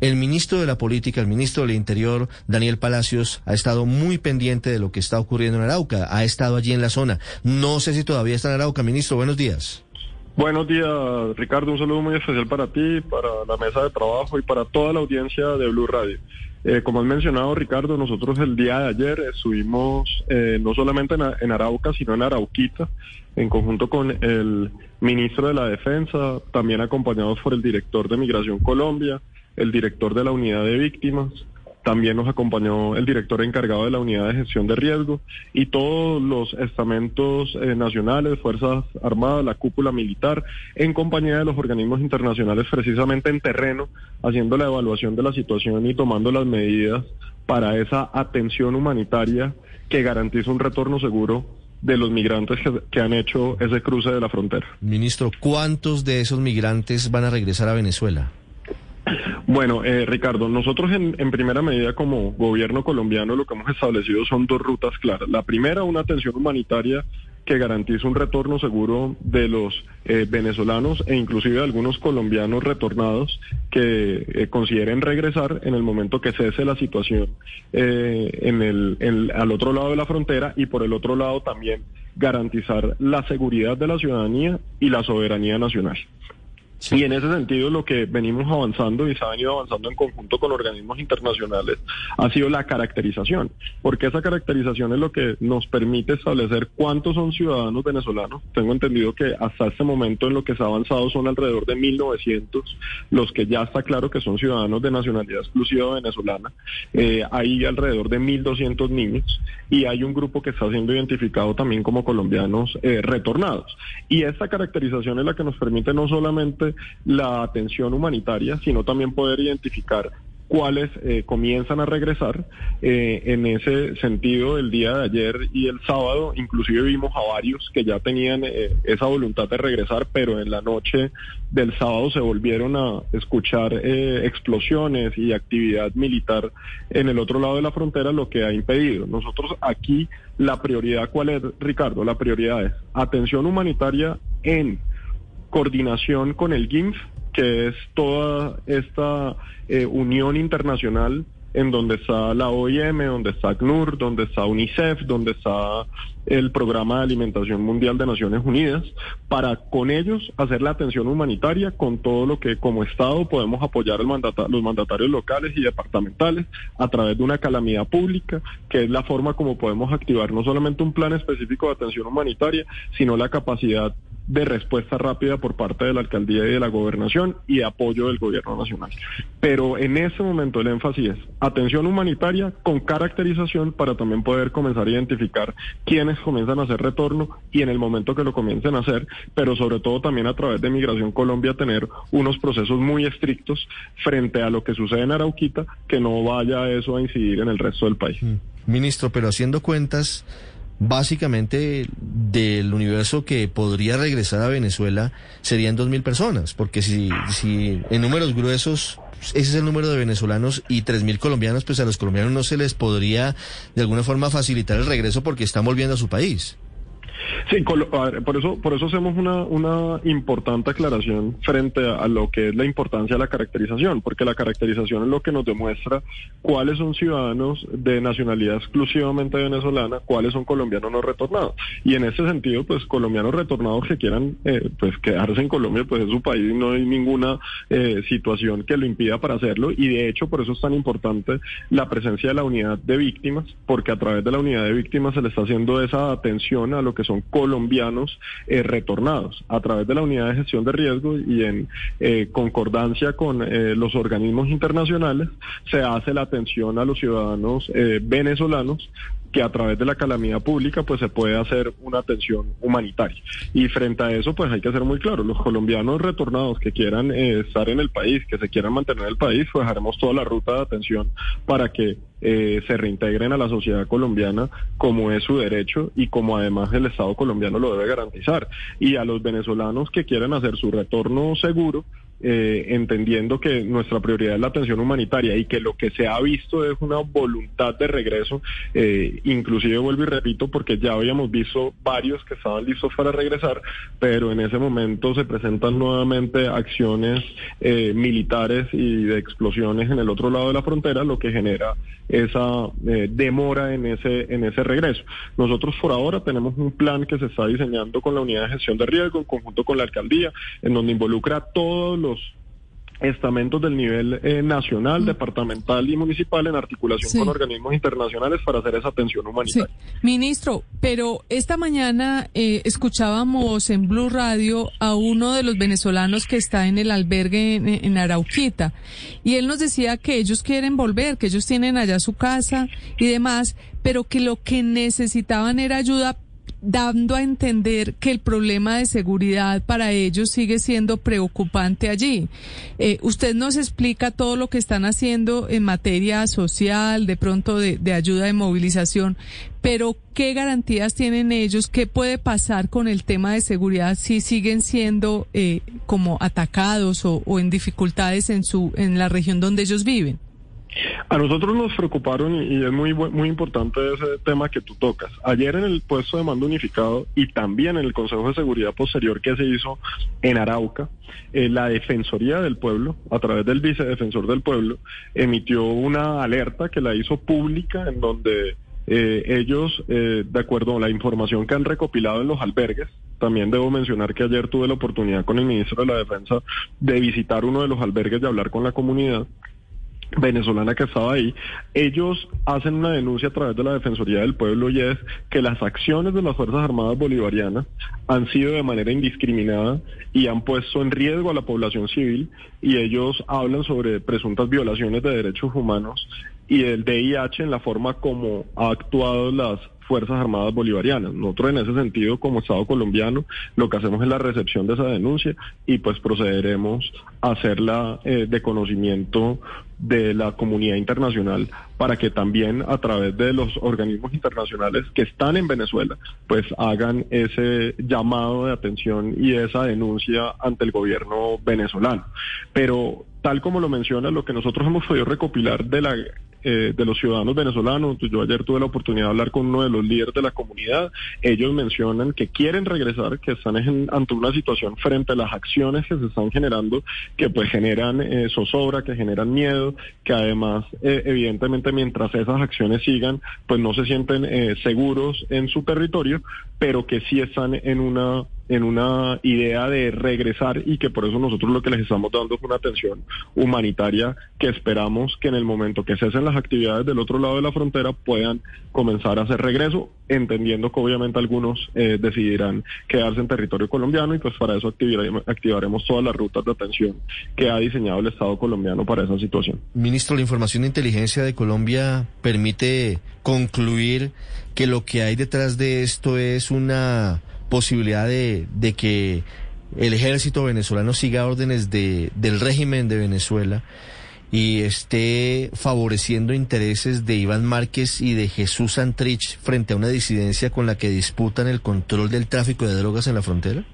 El ministro de la Política, el ministro del Interior, Daniel Palacios, ha estado muy pendiente de lo que está ocurriendo en Arauca. Ha estado allí en la zona. No sé si todavía está en Arauca. Ministro, buenos días. Buenos días, Ricardo. Un saludo muy especial para ti, para la mesa de trabajo y para toda la audiencia de Blue Radio. Eh, como has mencionado, Ricardo, nosotros el día de ayer estuvimos eh, no solamente en, en, Arauca, sino en Arauquita, en conjunto con el ministro de la Defensa, también acompañados por el director de Migración Colombia, el director de la Unidad de Víctimas, también nos acompañó el director encargado de la unidad de gestión de riesgo y todos los estamentos eh, nacionales, Fuerzas Armadas, la cúpula militar, en compañía de los organismos internacionales precisamente en terreno, haciendo la evaluación de la situación y tomando las medidas para esa atención humanitaria que garantiza un retorno seguro de los migrantes que, que, han hecho ese cruce de la frontera. Ministro, ¿cuántos de esos migrantes van a regresar a Venezuela? Bueno, eh, Ricardo, nosotros en, en, primera medida como gobierno colombiano lo que hemos establecido son dos rutas claras. La primera, una atención humanitaria que garantice un retorno seguro de los eh, venezolanos e inclusive de algunos colombianos retornados que eh, consideren regresar en el momento que cese la situación eh, en el, al otro lado de la frontera y por el otro lado también garantizar la seguridad de la ciudadanía y la soberanía nacional. Y en ese sentido lo que venimos avanzando y se ha venido avanzando en conjunto con organismos internacionales ha sido la caracterización, porque esa caracterización es lo que nos permite establecer cuántos son ciudadanos venezolanos. Tengo entendido que hasta este momento en lo que se ha avanzado son alrededor de 1.900 los que ya está claro que son ciudadanos de nacionalidad exclusiva venezolana. Eh, hay alrededor de 1.200 niños y hay un grupo que está siendo identificado también como colombianos eh, retornados. Y esta caracterización es la que nos permite no solamente la atención humanitaria, sino también poder identificar cuáles eh, comienzan a regresar. Eh, en ese sentido, el día de ayer y el sábado, inclusive vimos a varios que ya tenían eh, esa voluntad de regresar, pero en la noche del sábado se volvieron a escuchar explosiones y actividad militar en el otro lado de la frontera, lo que ha impedido. Nosotros aquí, la prioridad, ¿cuál es, Ricardo? La prioridad es atención humanitaria en coordinación con el GIMF, que es toda esta eh, unión internacional en donde está la OIM, donde está ACNUR, donde está UNICEF, donde está el Programa de Alimentación Mundial de Naciones Unidas, para con ellos hacer la atención humanitaria con todo lo que como Estado podemos apoyar los mandatarios locales y departamentales a través de una calamidad pública, que es la forma como podemos activar no solamente un plan específico de atención humanitaria, sino la capacidad de respuesta rápida por parte de la alcaldía y de la gobernación y apoyo del gobierno nacional. Pero en ese momento el énfasis es atención humanitaria con caracterización para también poder comenzar a identificar quiénes comienzan a hacer retorno y en el momento que lo comiencen a hacer, pero sobre todo también a través de Migración Colombia tener unos procesos muy estrictos frente a lo que sucede en Arauquita, que no vaya eso a incidir en el resto del país. Mm. Ministro, pero haciendo cuentas, básicamente del universo que podría regresar a Venezuela serían dos mil personas, porque si, si en números gruesos ese es el número de venezolanos y tres mil colombianos, pues a los colombianos no se les podría de alguna forma facilitar el regreso porque están volviendo a su país. Sí, por eso, por eso hacemos una, una importante aclaración frente a, lo que es la importancia de la caracterización, porque la caracterización es lo que nos demuestra cuáles son ciudadanos de nacionalidad exclusivamente venezolana, cuáles son colombianos no retornados. Y en ese sentido, pues colombianos retornados que quieran eh, pues quedarse en Colombia, pues es su país y no hay ninguna eh, situación que lo impida para hacerlo. Y de hecho, por eso es tan importante la presencia de la unidad de víctimas, porque a través de la unidad de víctimas se le está haciendo esa atención a lo que son colombianos eh, retornados a través de la unidad de gestión de riesgo y en eh, concordancia con eh, los organismos internacionales se hace la atención a los ciudadanos venezolanos que a través de la calamidad pública pues se puede hacer una atención humanitaria. Y frente a eso pues hay que ser muy claro, los colombianos retornados que quieran eh, estar en el país, que se quieran mantener en el país, pues toda la ruta de atención para que eh, se reintegren a la sociedad colombiana como es su derecho y como además el Estado colombiano lo debe garantizar. Y a los venezolanos que quieran hacer su retorno seguro, eh, entendiendo que nuestra prioridad es la atención humanitaria y que lo que se ha visto es una voluntad de regreso, eh, inclusive vuelvo y repito, porque ya habíamos visto varios que estaban listos para regresar, pero en ese momento se presentan nuevamente acciones eh, militares y de explosiones en el otro lado de la frontera, lo que genera esa demora en ese, en ese regreso. Nosotros por ahora tenemos un plan que se está diseñando con la unidad de gestión de riesgo en conjunto con la alcaldía, en donde involucra todos los estamentos del nivel eh, nacional, departamental y municipal en articulación con organismos internacionales para hacer esa atención humanitaria. Ministro, pero esta mañana eh, escuchábamos en Blue Radio a uno de los venezolanos que está en el albergue en, en, Arauquita y él nos decía que ellos quieren volver, que ellos tienen allá su casa y demás, pero que lo que necesitaban era ayuda dando a entender que el problema de seguridad para ellos sigue siendo preocupante allí. Eh, usted nos explica todo lo que están haciendo en materia social, de pronto de, ayuda de movilización, pero ¿qué garantías tienen ellos? ¿Qué puede pasar con el tema de seguridad si siguen siendo eh, como atacados o, o en dificultades en, su, en la región donde ellos viven? A nosotros nos preocuparon y es muy muy importante ese tema que tú tocas. Ayer en el puesto de mando unificado y también en el Consejo de Seguridad posterior que se hizo en Arauca, eh, la Defensoría del Pueblo, a través del Vicedefensor del Pueblo, emitió una alerta que la hizo pública en donde eh, ellos, eh, de acuerdo a la información que han recopilado en los albergues, también debo mencionar que ayer tuve la oportunidad con el ministro de la Defensa de visitar uno de los albergues, de hablar con la comunidad venezolana que estaba ahí, ellos hacen una denuncia a través de la Defensoría del Pueblo y es que las acciones de las Fuerzas Armadas Bolivarianas han sido de manera indiscriminada y han puesto en riesgo a la población civil y ellos hablan sobre presuntas violaciones de derechos humanos y el DIH en la forma como ha actuado las Fuerzas Armadas Bolivarianas. Nosotros en ese sentido, como Estado colombiano, lo que hacemos es la recepción de esa denuncia y pues procederemos a hacerla eh, de conocimiento de la comunidad internacional para que también a través de los organismos internacionales que están en Venezuela pues hagan ese llamado de atención y esa denuncia ante el gobierno venezolano. Pero tal como lo menciona, lo que nosotros hemos podido recopilar de la eh, de los ciudadanos venezolanos. Yo ayer tuve la oportunidad de hablar con uno de los líderes de la comunidad. Ellos mencionan que quieren regresar, que están ante una situación frente a las acciones que se están generando, que pues generan eh, zozobra, que generan miedo, que además, eh, evidentemente, mientras esas acciones sigan, pues no se sienten eh, seguros en su territorio, pero que sí están en una en una idea de regresar y que por eso nosotros lo que les estamos dando es una atención humanitaria que esperamos que en el momento que cesen las actividades del otro lado de la frontera puedan comenzar a hacer regreso, entendiendo que obviamente algunos eh, decidirán quedarse en territorio colombiano y pues para eso activaremos todas las rutas de atención que ha diseñado el Estado colombiano para esa situación. Ministro, la información de inteligencia de Colombia permite concluir que lo que hay detrás de esto es una posibilidad de, de que el ejército venezolano siga órdenes de, del régimen de Venezuela y esté favoreciendo intereses de Iván Márquez y de Jesús Santrich frente a una disidencia con la que disputan el control del tráfico de drogas en la frontera?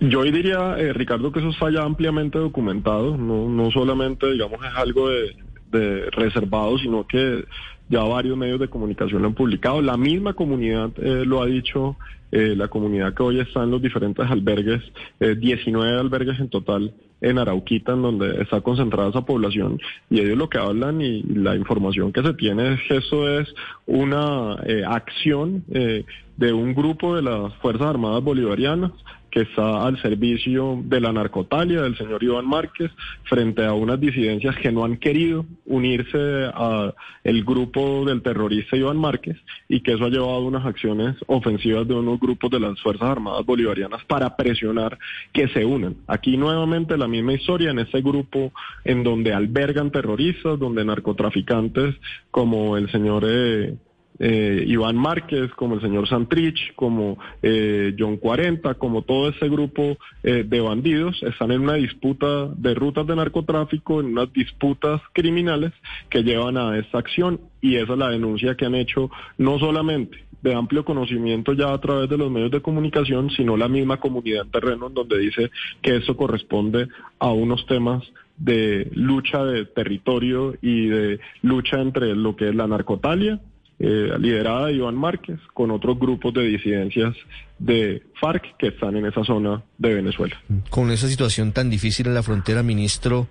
Yo diría, eh, Ricardo, que eso está ya ampliamente documentado, no, no solamente, digamos, es algo de, de reservado, sino que ya varios medios de comunicación lo han publicado. La misma comunidad eh, lo ha dicho, eh, la comunidad que hoy está en los diferentes albergues, 19 eh, albergues en total en Arauquita, en donde está concentrada esa población, y ellos lo que hablan y la información que se tiene es que eso es una acción de un grupo de las Fuerzas Armadas Bolivarianas que está al servicio de la narcotalia del señor Iván Márquez frente a unas disidencias que no han querido unirse a el grupo del terrorista Iván Márquez y que eso ha llevado a unas acciones ofensivas de unos grupos de las Fuerzas Armadas Bolivarianas para presionar que se unan. Aquí nuevamente la misma historia en ese grupo en donde albergan terroristas, donde narcotraficantes como el señor eh, eh, Iván Márquez, como el señor Santrich, como eh, John 40, como todo ese grupo eh, de bandidos, están en una disputa de rutas de narcotráfico, en unas disputas criminales que llevan a esta acción y esa es la denuncia que han hecho no solamente de amplio conocimiento ya a través de los medios de comunicación, sino la misma comunidad en terreno en donde dice que eso corresponde a unos temas de lucha de territorio y de lucha entre lo que es la narcotalia, eh, liderada de Iván Márquez, con otros grupos de disidencias de FARC que están en esa zona de Venezuela. Con esa situación tan difícil en la frontera, ministro,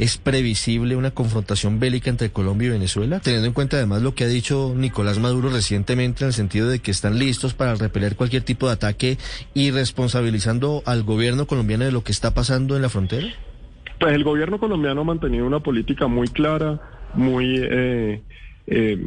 ¿Es previsible una confrontación bélica entre Colombia y Venezuela? Teniendo en cuenta además lo que ha dicho Nicolás Maduro recientemente en el sentido de que están listos para repeler cualquier tipo de ataque y responsabilizando al gobierno colombiano de lo que está pasando en la frontera. Pues el gobierno colombiano ha mantenido una política muy clara, muy... Eh, eh,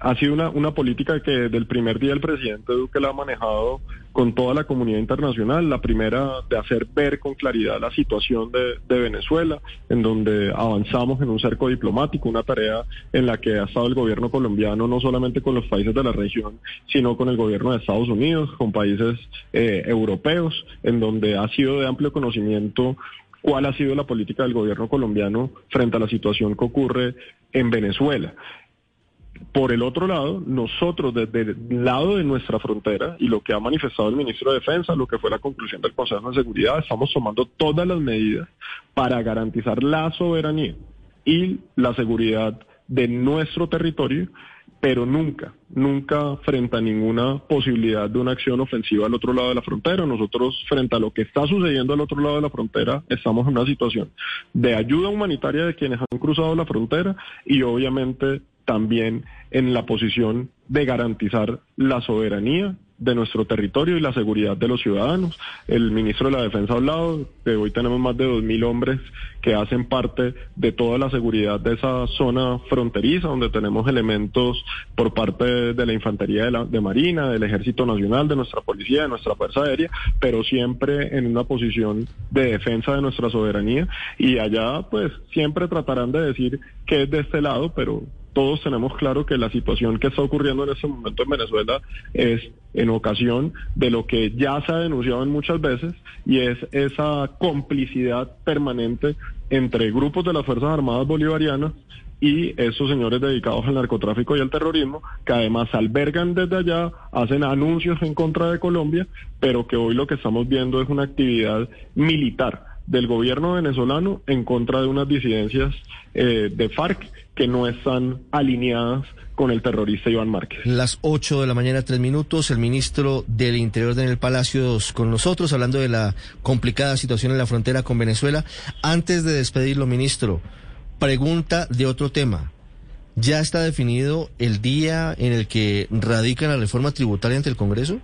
ha sido una, una política que desde el primer día el presidente Duque la ha manejado con toda la comunidad internacional. La primera de hacer ver con claridad la situación de, Venezuela, en donde avanzamos en un cerco diplomático, una tarea en la que ha estado el gobierno colombiano no solamente con los países de la región, sino con el gobierno de Estados Unidos, con países eh, europeos, en donde ha sido de amplio conocimiento cuál ha sido la política del gobierno colombiano frente a la situación que ocurre en Venezuela. Por el otro lado, nosotros desde el lado de nuestra frontera y lo que ha manifestado el ministro de Defensa, lo que fue la conclusión del Consejo de Seguridad, estamos tomando todas las medidas para garantizar la soberanía y la seguridad de nuestro territorio, pero nunca, nunca frente a ninguna posibilidad de una acción ofensiva al otro lado de la frontera. Nosotros, frente a lo que está sucediendo al otro lado de la frontera, estamos en una situación de ayuda humanitaria de quienes han cruzado la frontera y obviamente también en la posición de garantizar la soberanía de nuestro territorio y la seguridad de los ciudadanos. El ministro de la Defensa ha hablado que hoy tenemos más de 2.000 hombres que hacen parte de toda la seguridad de esa zona fronteriza, donde tenemos elementos por parte de la Infantería de, la, de Marina, del Ejército Nacional, de nuestra Policía, de nuestra Fuerza Aérea, pero siempre en una posición de defensa de nuestra soberanía. Y allá, pues, siempre tratarán de decir que es de este lado, pero todos tenemos claro que la situación que está ocurriendo en este momento en Venezuela es en ocasión de lo que ya se ha denunciado en muchas veces y es esa complicidad permanente entre grupos de las Fuerzas Armadas Bolivarianas y esos señores dedicados al narcotráfico y al terrorismo, que además albergan desde allá, hacen anuncios en contra de Colombia, pero que hoy lo que estamos viendo es una actividad militar del gobierno venezolano en contra de unas disidencias eh, de FARC que no están alineadas con el terrorista Iván Márquez. Las 8 de la mañana, tres minutos, el ministro del Interior Daniel Palacios con nosotros, hablando de la complicada situación en la frontera con Venezuela. Antes de despedirlo, ministro, pregunta de otro tema. ¿Ya está definido el día en el que radica la reforma tributaria ante el Congreso?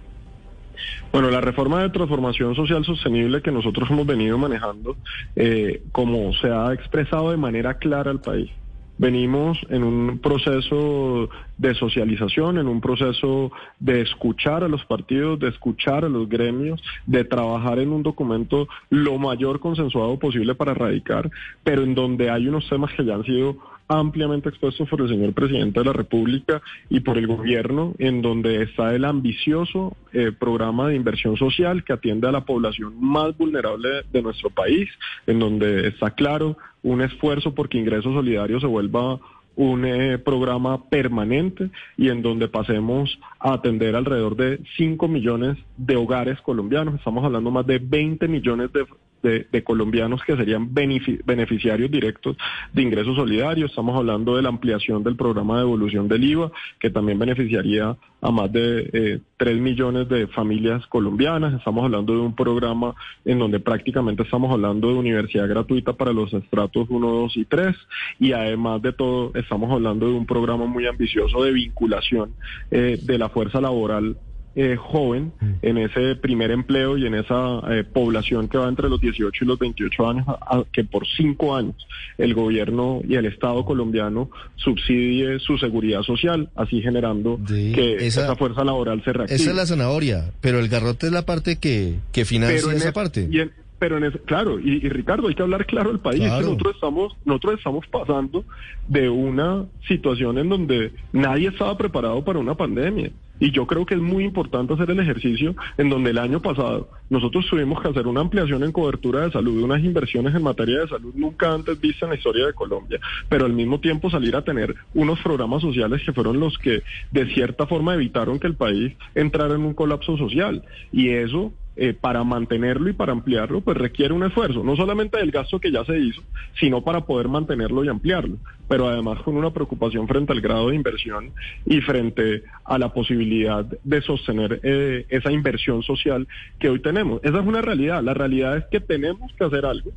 Bueno, la reforma de transformación social sostenible que nosotros hemos venido manejando, eh, como se ha expresado de manera clara al país, venimos en un proceso de socialización, en un proceso de escuchar a los partidos, de escuchar a los gremios, de trabajar en un documento lo mayor consensuado posible para erradicar, pero en donde hay unos temas que ya han sido ampliamente expuestos por el señor presidente de la República y por el gobierno, en donde está el ambicioso eh, programa de inversión social que atiende a la población más vulnerable de nuestro país, en donde está claro un esfuerzo porque Ingreso Solidario se vuelva un eh, programa permanente y en donde pasemos a atender alrededor de 5 millones de hogares colombianos. Estamos hablando más de 20 millones de, de, colombianos que serían beneficiarios directos de ingresos solidarios. Estamos hablando de la ampliación del programa de evolución del IVA, que también beneficiaría a más de eh, 3 millones de familias colombianas. Estamos hablando de un programa en donde prácticamente estamos hablando de universidad gratuita para los estratos 1, 2 y 3. Y además de todo, estamos hablando de un programa muy ambicioso de vinculación eh, de la fuerza laboral eh, joven mm. en ese primer empleo y en esa eh, población que va entre los 18 y los 28 años, que por cinco años el gobierno y el Estado colombiano subsidie su seguridad social, así generando que esa, fuerza laboral se reactive. Esa es la zanahoria, pero el garrote es la parte que, que financia esa parte. Y en, pero en ese, claro, y, Ricardo, hay que hablar claro al país. nosotros estamos, nosotros estamos pasando de una situación en donde nadie estaba preparado para una pandemia. Y yo creo que es muy importante hacer el ejercicio en donde el año pasado nosotros tuvimos que hacer una ampliación en cobertura de salud, unas inversiones en materia de salud nunca antes vistas en la historia de Colombia, pero al mismo tiempo salir a tener unos programas sociales que fueron los que de cierta forma evitaron que el país entrara en un colapso social. Y eso eh, para mantenerlo y para ampliarlo, pues requiere un esfuerzo, no solamente del gasto que ya se hizo, sino para poder mantenerlo y ampliarlo, pero además con una preocupación frente al grado de inversión y frente a la posibilidad de sostener eh, esa inversión social que hoy tenemos. Esa es una realidad, la realidad es que tenemos que hacer algo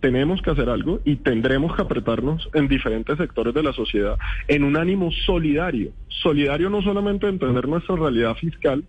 tenemos que hacer algo y tendremos que apretarnos en diferentes sectores de la sociedad en un ánimo solidario. Solidario no solamente de entender nuestra realidad fiscal,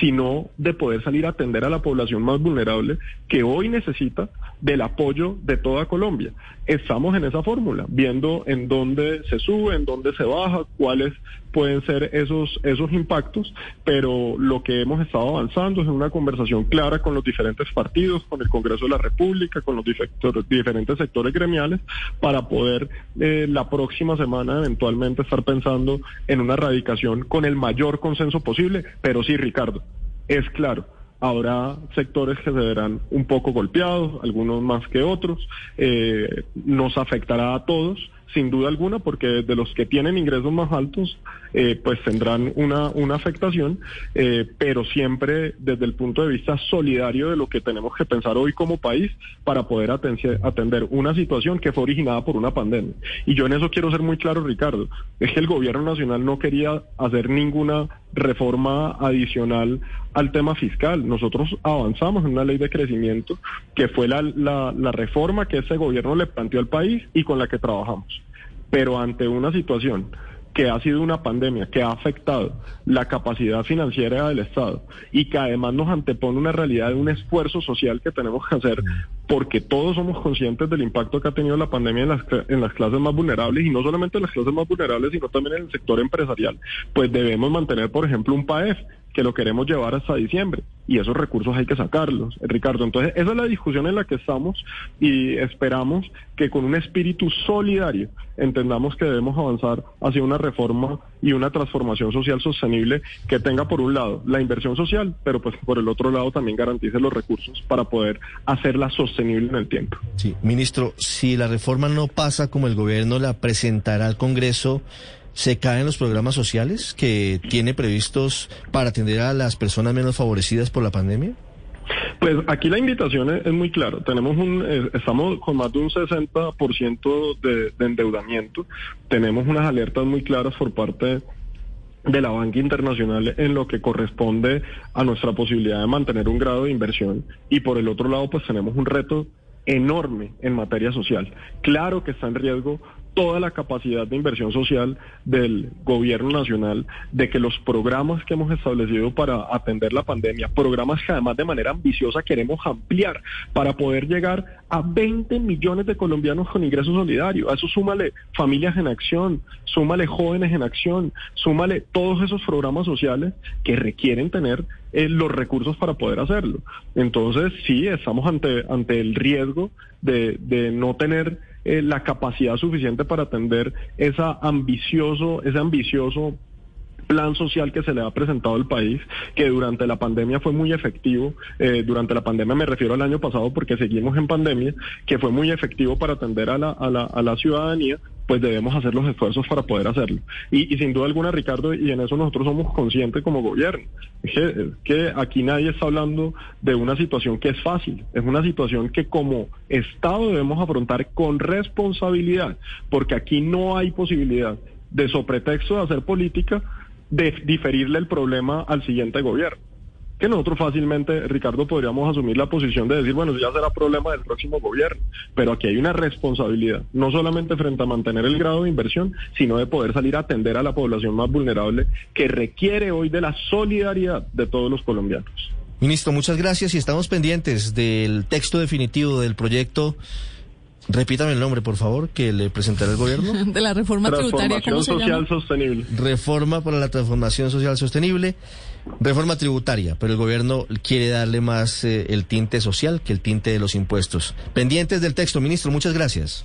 sino de poder salir a atender a la población más vulnerable que hoy necesita del apoyo de toda Colombia. Estamos en esa fórmula, viendo en dónde se sube, en dónde se baja, cuáles pueden ser esos, esos impactos, pero lo que hemos estado avanzando es en una conversación clara con los diferentes partidos, con el Congreso de la República, con los diferentes sectores gremiales, para poder eh, la próxima semana eventualmente estar pensando en una erradicación con el mayor consenso posible, pero sí, Ricardo, es claro habrá sectores que se verán un poco golpeados, algunos más que otros, eh, nos afectará a todos, sin duda alguna, porque de los que tienen ingresos más altos, eh, pues tendrán una, una afectación, eh, pero siempre desde el punto de vista solidario de lo que tenemos que pensar hoy como país para poder atender una situación que fue originada por una pandemia. Y yo en eso quiero ser muy claro, Ricardo, es que el gobierno nacional no quería hacer ninguna reforma adicional al tema fiscal. Nosotros avanzamos en una ley de crecimiento que fue la, la, la reforma que ese gobierno le planteó al país y con la que trabajamos. Pero ante una situación que ha sido una pandemia que ha afectado la capacidad financiera del Estado y que además nos antepone una realidad de un esfuerzo social que tenemos que hacer porque todos somos conscientes del impacto que ha tenido la pandemia en las, en las clases más vulnerables y no solamente en las clases más vulnerables, sino también en el sector empresarial, pues debemos mantener, por ejemplo, un PAEF que lo queremos llevar hasta diciembre y esos recursos hay que sacarlos, Ricardo. Entonces, esa es la discusión en la que estamos y esperamos que con un espíritu solidario entendamos que debemos avanzar hacia una reforma y una transformación social sostenible que tenga por un lado la inversión social, pero pues por el otro lado también garantice los recursos para poder hacerla sostenible en el tiempo. Sí, ministro, si la reforma no pasa como el gobierno la presentará al Congreso, se caen los programas sociales que tiene previstos para atender a las personas menos favorecidas por la pandemia? Pues aquí la invitación es, muy clara. Tenemos un, eh, estamos con más de un 60% de, de endeudamiento. Tenemos unas alertas muy claras por parte de la banca internacional en lo que corresponde a nuestra posibilidad de mantener un grado de inversión y por el otro lado pues tenemos un reto enorme en materia social. Claro que está en riesgo toda la capacidad de inversión social del gobierno nacional, de que los programas que hemos establecido para atender la pandemia, programas que además de manera ambiciosa queremos ampliar para poder llegar a 20 millones de colombianos con ingresos solidarios. A eso súmale familias en acción, súmale jóvenes en acción, súmale todos esos programas sociales que requieren tener eh, los recursos para poder hacerlo. Entonces, sí, estamos ante, ante el riesgo de, de no tener eh, la capacidad suficiente para atender esa ambicioso, ese ambicioso plan social que se le ha presentado al país, que durante la pandemia fue muy efectivo, eh, durante la pandemia me refiero al año pasado porque seguimos en pandemia, que fue muy efectivo para atender a la, a la, a la ciudadanía, pues debemos hacer los esfuerzos para poder hacerlo. Y, sin duda alguna, Ricardo, y en eso nosotros somos conscientes como gobierno, que, que, aquí nadie está hablando de una situación que es fácil, es una situación que como Estado debemos afrontar con responsabilidad, porque aquí no hay posibilidad de pretexto de hacer política de diferirle el problema al siguiente gobierno que nosotros fácilmente, Ricardo, podríamos asumir la posición de decir, bueno, ya será problema del próximo gobierno, pero aquí hay una responsabilidad, no solamente frente a mantener el grado de inversión, sino de poder salir a atender a la población más vulnerable que requiere hoy de la solidaridad de todos los colombianos. Ministro, muchas gracias y estamos pendientes del texto definitivo del proyecto Repítame el nombre, por favor, que le presentará el gobierno. De la reforma tributaria, ¿cómo se social llama? sostenible. Reforma para la transformación social sostenible, reforma tributaria, pero el gobierno quiere darle más eh, el tinte social que el tinte de los impuestos. Pendientes del texto, ministro, muchas gracias.